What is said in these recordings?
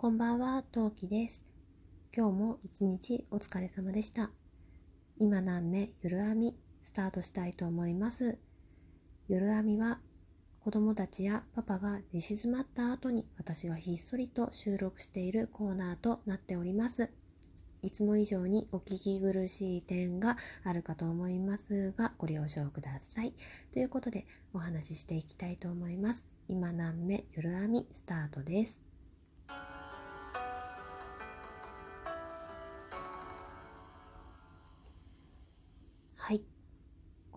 こんばんは、トウキです。今日も一日お疲れ様でした。今何目ゆる編みスタートしたいと思います。ゆる編みは子供たちやパパが寝静まった後に私がひっそりと収録しているコーナーとなっております。いつも以上にお聞き苦しい点があるかと思いますがご了承ください。ということでお話ししていきたいと思います。今何目ゆる編みスタートです。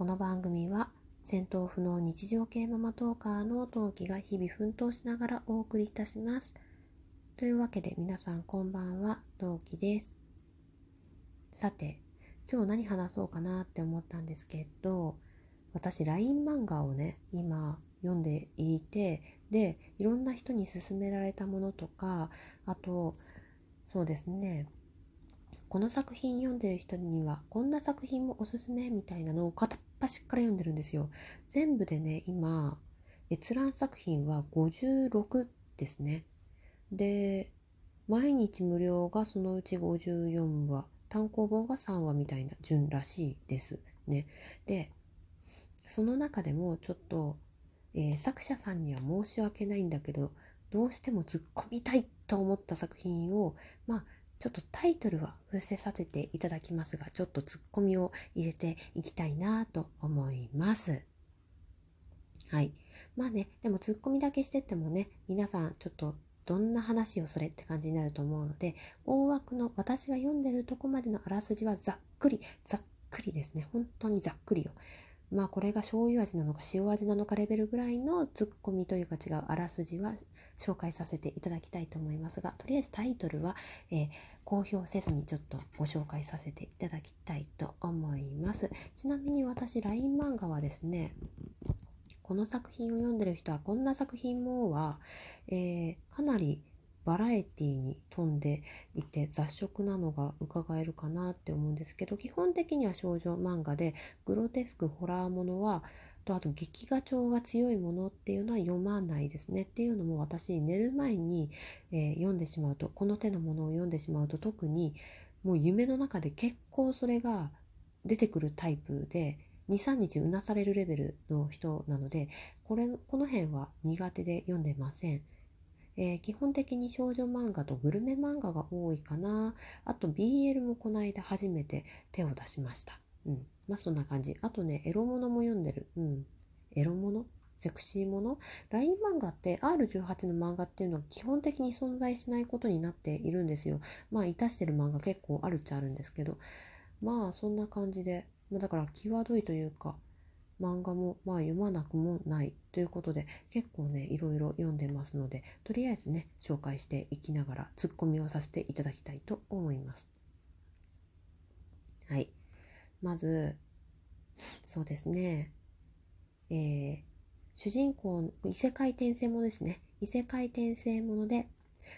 この番組は戦闘不能日常系ママトーカーの陶器が日々奮闘しながらお送りいたします。というわけで皆さんこんばんは、陶器です。さて、今日何話そうかなって思ったんですけど、私 LINE 漫画をね、今読んでいて、で、いろんな人に勧められたものとか、あと、そうですね、この作品読んでる人にはこんな作品もおすすめみたいなのを片っ端から読んでるんですよ。全部でね、今、閲覧作品は56ですね。で、毎日無料がそのうち54話、単行本が3話みたいな順らしいですね。で、その中でもちょっと、えー、作者さんには申し訳ないんだけど、どうしても突っ込みたいと思った作品を、まあ、ちょっとタイトルは伏せさせていただきますが、ちょっとツッコミを入れていきたいなと思います。はい。まあね、でもツッコミだけしてってもね、皆さんちょっとどんな話をそれって感じになると思うので、大枠の私が読んでるとこまでのあらすじはざっくり、ざっくりですね。本当にざっくりよ。まあこれが醤油味なのか塩味なのかレベルぐらいのツッコミというか違うあらすじは紹介させていただきたいと思いますが、とりあえずタイトルは、えー、公表せずにちょっとご紹介させていただきたいと思います。ちなみに私 LINE 漫画はですね、この作品を読んでる人はこんな作品もは、えー、かなりバラエティに富んでいて雑食なのが伺えるかなって思うんですけど基本的には少女漫画でグロテスクホラーものはとあと劇画調が強いものっていうのは読まないですねっていうのも私寝る前に、えー、読んでしまうとこの手のものを読んでしまうと特にもう夢の中で結構それが出てくるタイプで23日うなされるレベルの人なのでこれこの辺は苦手で読んでません。えー、基本的に少女漫画とグルメ漫画が多いかな。あと BL もこの間初めて手を出しました。うん。まあそんな感じ。あとね、エロものも読んでる。うん。エロものセクシーもの ?LINE 漫画って R18 の漫画っていうのは基本的に存在しないことになっているんですよ。まあ、いたしてる漫画結構あるっちゃあるんですけど。まあ、そんな感じで。ま、だから、際どいというか、漫画もまあ読まなくもないということで結構ねいろいろ読んでますのでとりあえずね紹介していきながらツッコミをさせていただきたいと思います。はい。まずそうですね。えー、主人公異世界転生もですね。異世界転生もので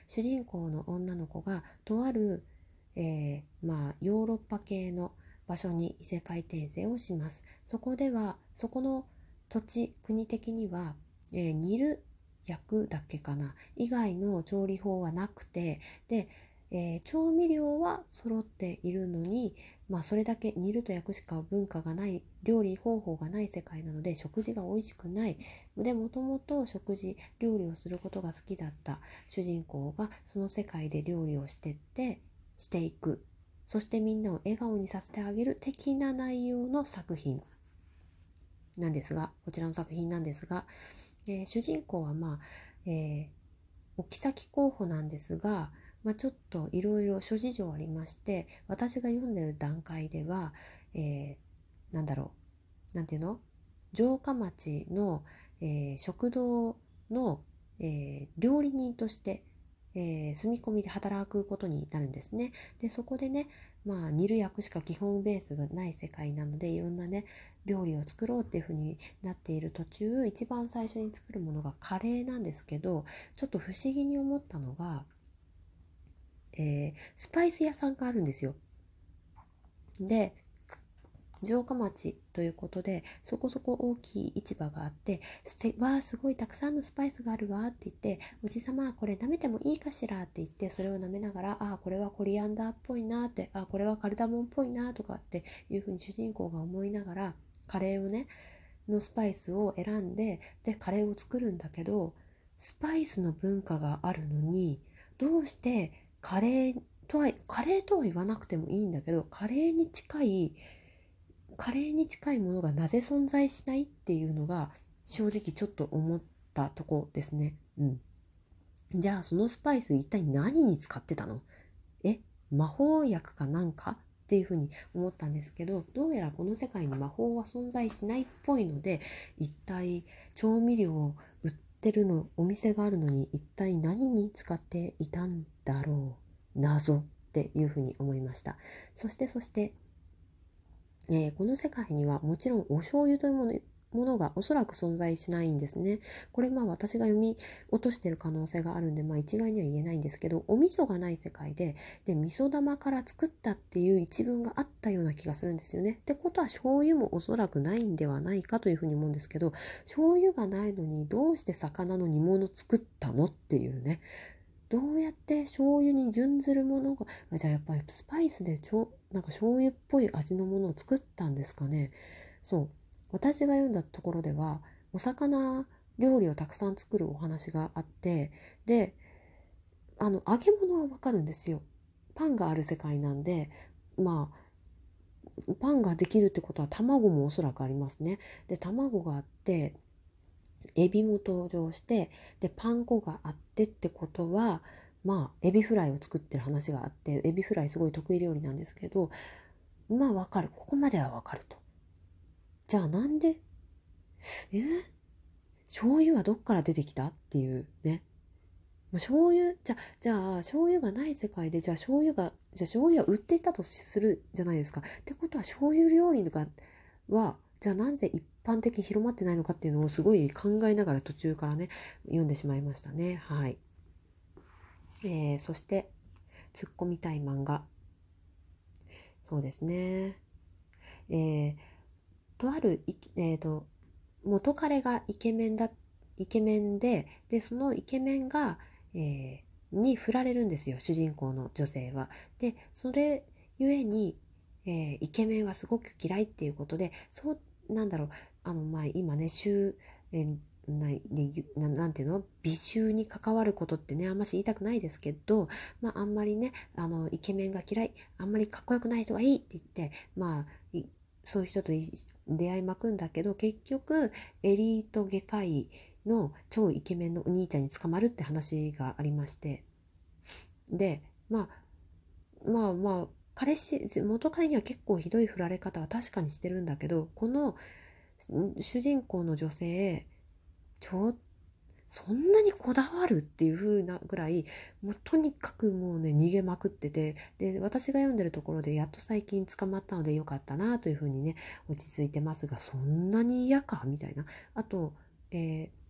主人公の女の子がとある、えー、まあヨーロッパ系の場所に異世界転生をします。そこでは、そこの土地、国的には、えー、煮る薬だけかな。以外の調理法はなくて、で、えー、調味料は揃っているのに、まあそれだけ煮ると焼くしか文化がない、料理方法がない世界なので食事が美味しくない。で、もともと食事、料理をすることが好きだった。主人公がその世界で料理をしてって、していく。そしてみんなを笑顔にさせてあげる的な内容の作品。なんですが、こちらの作品なんですが、えー、主人公はまあ、えー、お妃候補なんですが、まあ、ちょっといろいろ諸事情ありまして、私が読んでる段階では、えー、なんだろう、なんていうの？城下町の、えー、食堂の、えー、料理人としてえー、住み込みで働くことになるんですね。で、そこでね、まあ、煮る焼くしか基本ベースがない世界なので、いろんなね、料理を作ろうっていう風になっている途中、一番最初に作るものがカレーなんですけど、ちょっと不思議に思ったのが、えー、スパイス屋さんがあるんですよ。で、城下町ということでそこそこ大きい市場があって「わあすごいたくさんのスパイスがあるわ」って言って「おじさまこれ舐めてもいいかしら」って言ってそれを舐めながら「ああこれはコリアンダーっぽいな」って「ああこれはカルダモンっぽいな」とかっていうふうに主人公が思いながらカレーをねのスパイスを選んででカレーを作るんだけどスパイスの文化があるのにどうしてカレーとはカレーとは言わなくてもいいんだけどカレーに近いカレーに近いものがなぜ存在しないっていうのが正直ちょっと思ったとこですね。うん。じゃあそのスパイス一体何に使ってたの？え？魔法薬かなんかっていうふうに思ったんですけどどうやらこの世界に魔法は存在しないっぽいので一体調味料を売ってるのお店があるのに一体何に使っていたんだろう？謎っていうふうに思いましたそしてそしてえー、この世界にはもちろんお醤油というものものがおそらく存在しないんですね。これまあ私が読み落としてる可能性があるんで、まあ一概には言えないんですけど、お味噌がない世界で、で、味噌玉から作ったっていう一文があったような気がするんですよね。ってことは醤油もおそらくないんではないかというふうに思うんですけど、醤油がないのにどうして魚の煮物作ったの？っていうね。どうやって醤油に準ずるものが、じゃあやっぱりスパイスでちょなんか醤油っぽい味のものを作ったんですかね。そう。私が読んだところでは、お魚料理をたくさん作るお話があって、で、あの、揚げ物はわかるんですよ。パンがある世界なんで、まあ、パンができるってことは卵もおそらくありますね。で、卵があって、エビも登場してでパン粉があってってことはまあエビフライを作ってる話があってエビフライすごい得意料理なんですけどまあわかる。ここまではわかると。じゃあなんで？え？醤油はどっから出てきたっていうね。もう醤油？じゃじゃあ醤油がない世界でじゃあ醤油がじゃあ醤油は売っていたとするじゃないですか。ってことは醤油料理がはじゃあなぜ一般的に広まってないのかっていうのをすごい考えながら途中からね、読んでしまいましたね。はい。えー、そして、突っ込みたい漫画。そうですね。えー、とある、え、ー、と、元彼がイケメンだ、イケメンで、で、そのイケメンが、えー、に振られるんですよ、主人公の女性は。で、それゆえに、えー、イケメンはすごく嫌いっていうことで、そう、なんだろう、あの、まあ、今ね、週、えなななんていうの？美醜に関わることってね、あんまし言いたくないですけど、まあ、あんまりね、あの、イケメンが嫌い、あんまりかっこよくない人がいいって言って、まあ、そういう人と出会いまくんだけど、結局、エリート外科医の超イケメンのお兄ちゃんに捕まるって話がありまして、で、まあ、まあまあ、彼氏、元彼には結構ひどい振られ方は確かにしてるんだけど、この、主人公の女性ちょそんなにこだわるっていう風なぐらいもうとにかくもうね逃げまくっててで私が読んでるところでやっと最近捕まったのでよかったなという風にね落ち着いてますがそんなに嫌かみたいな。あと、えー、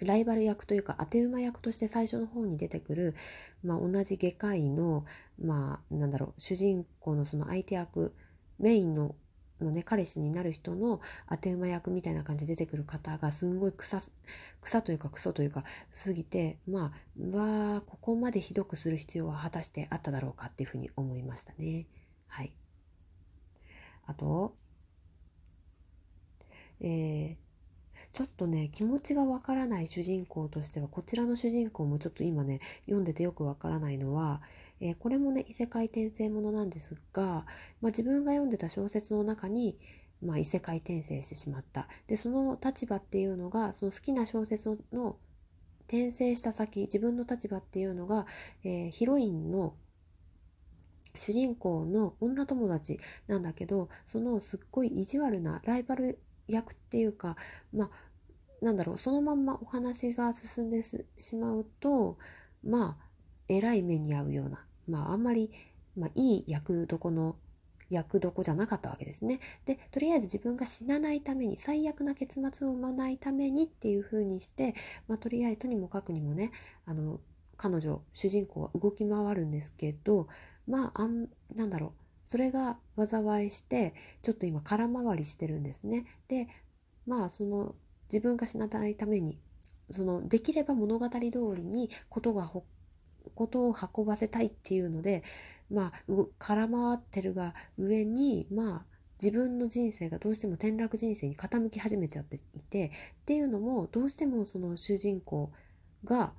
ライバル役というか当て馬役として最初の方に出てくる、まあ、同じ外科医のまあなんだろう主人公のその相手役メインののね、彼氏になる人の当て馬役みたいな感じで出てくる方がすんごい草、草というかクソというか過ぎて、まあ、わここまでひどくする必要は果たしてあっただろうかっていうふうに思いましたね。はい。あと、えー、ちょっとね、気持ちがわからない主人公としては、こちらの主人公もちょっと今ね、読んでてよくわからないのは、えー、これもね異世界転生ものなんですが、まあ、自分が読んでた小説の中に、まあ、異世界転生してしまった。でその立場っていうのがその好きな小説の転生した先自分の立場っていうのが、えー、ヒロインの主人公の女友達なんだけどそのすっごい意地悪なライバル役っていうかまあなんだろうそのまんまお話が進んでしまうとまあ偉い目に遭うような、まああんまり、まあいい役どこの役どこじゃなかったわけですね。で、とりあえず自分が死なないために、最悪な結末を生まないためにっていう風にして、まあとりあえずとにもかくにもね、あの、彼女、主人公は動き回るんですけど、まあ、あん、なんだろう、それが災いしてちょっと今空回りしてるんですね。でまあその自分が死なないためにそのできれば物語通りにことがことを運ばせたいっていうのでまあ空回ってるが上にまあ自分の人生がどうしても転落人生に傾き始めちゃっていてっていうのもどうしてもその主人公が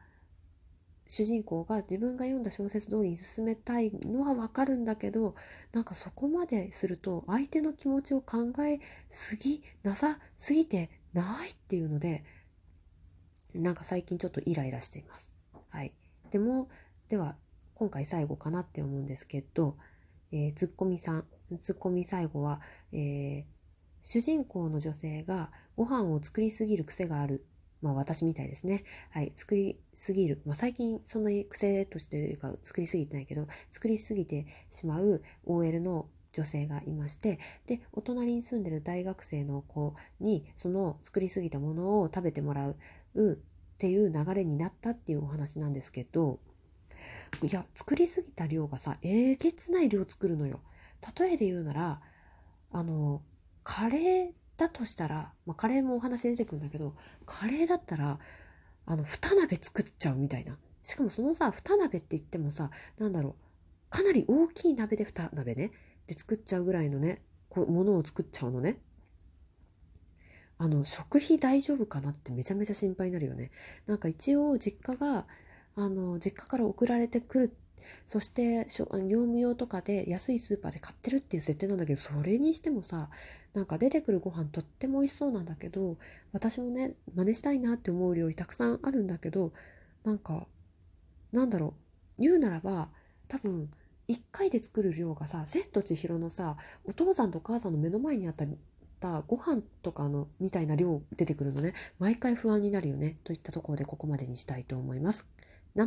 主人公が自分が読んだ小説通りに進めたいのはわかるんだけどなんかそこまですると相手の気持ちを考えすぎなさすぎてないっていうのでなんか最近ちょっとイライラしています。はい、でもでは今回最後かなって思うんですけど、えー、ツッコミさんツッコミ最後は、えー、主人公の女性がご飯を作りすぎる癖があるまあ私みたいですね。はい。作りすぎる。まあ最近そんなに癖としてというか作りすぎてないけど、作りすぎてしまう OL の女性がいまして、で、お隣に住んでる大学生の子にその作りすぎたものを食べてもらうっていう流れになったっていうお話なんですけど、いや、作りすぎた量がさ、えげつない量作るのよ。例えで言うなら、あの、カレーだとしたら、まあ、カレーもお話出てくるんだけど、カレーだったら、あの、二鍋作っちゃうみたいな。しかもそのさ、二鍋って言ってもさ、なんだろう、かなり大きい鍋で二鍋ね、で作っちゃうぐらいのね、こう、ものを作っちゃうのね。あの、食費大丈夫かなってめちゃめちゃ心配になるよね。なんか一応実家が、あの、実家から送られてくるそして業務用とかで安いスーパーで買ってるっていう設定なんだけどそれにしてもさなんか出てくるご飯とっても美味しそうなんだけど私もね真似したいなって思う料理たくさんあるんだけどなんかなんだろう言うならば多分1回で作る量がさ「千と千尋」のさお父さんとお母さんの目の前にあったたご飯とかのみたいな量出てくるのね毎回不安になるよねといったところでここまでにしたいと思います。